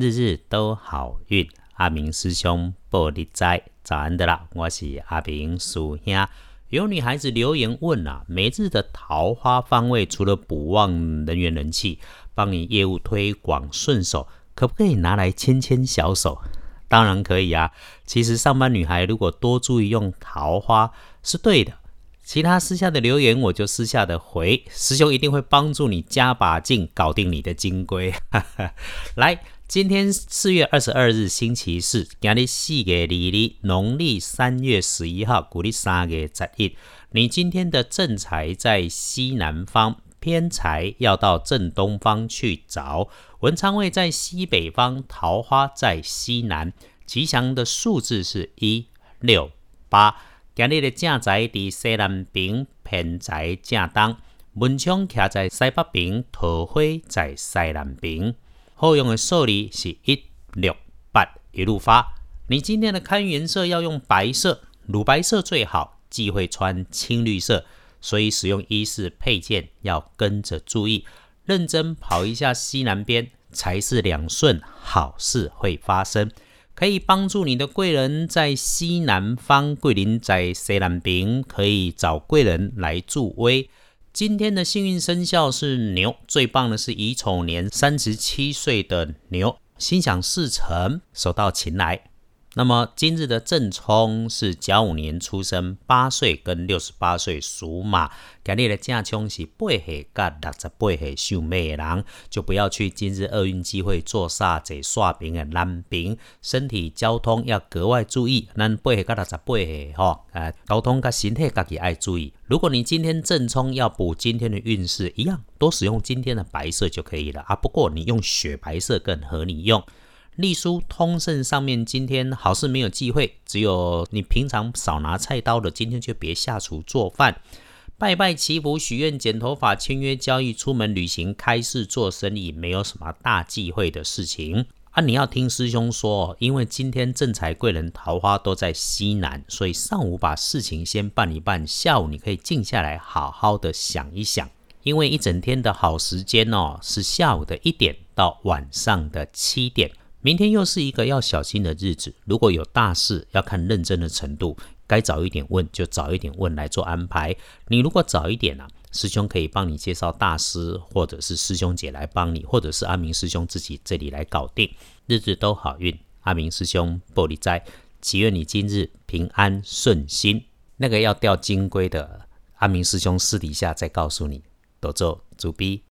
日日都好运。阿明师兄报你知，早安的啦，我是阿明叔兄。有女孩子留言问啊，每日的桃花方位除了补旺人缘人气，帮你业务推广顺手，可不可以拿来牵牵小手？当然可以啊。其实上班女孩如果多注意用桃花是对的。其他私下的留言我就私下的回，师兄一定会帮助你加把劲，搞定你的金龟。来，今天四月二十二日星期四，今日四月二日，农历三月十一号，古历三月十一。你今天的正财在西南方，偏财要到正东方去找。文昌位在西北方，桃花在西南。吉祥的数字是一六八。今日的正宅在西南边，偏财正东。文昌徛在西北边，桃花在西南边。后用的数字是一六八，一路发。你今天的看颜色要用白色，乳白色最好，忌讳穿青绿色。所以使用衣饰配件要跟着注意，认真跑一下西南边，才是两顺，好事会发生。可以帮助你的贵人在西南方，桂林在西南边，可以找贵人来助威。今天的幸运生肖是牛，最棒的是乙丑年三十七岁的牛，心想事成，手到擒来。那么今日的正冲是甲午年出生，八岁跟六十八岁属马。今日的正冲是八岁甲六十八岁属马的人，就不要去今日厄运机会做煞者煞兵的南兵，身体交通要格外注意。咱八岁甲六十八岁吼，呃，交通甲身体家己爱注意。如果你今天正冲要补今天的运势，一样多使用今天的白色就可以了啊。不过你用雪白色更合你用。隶书通胜上面，今天好事没有忌讳，只有你平常少拿菜刀的，今天就别下厨做饭。拜拜祈福、许愿、剪头发、签约交易、出门旅行、开市做生意，没有什么大忌讳的事情啊！你要听师兄说，因为今天正财贵人桃花都在西南，所以上午把事情先办一办，下午你可以静下来好好的想一想，因为一整天的好时间哦，是下午的一点到晚上的七点。明天又是一个要小心的日子，如果有大事，要看认真的程度，该早一点问就早一点问来做安排。你如果早一点啊，师兄可以帮你介绍大师，或者是师兄姐来帮你，或者是阿明师兄自己这里来搞定，日子都好运。阿明师兄玻璃斋，祈愿你今日平安顺心。那个要钓金龟的，阿明师兄私底下再告诉你，多做主逼。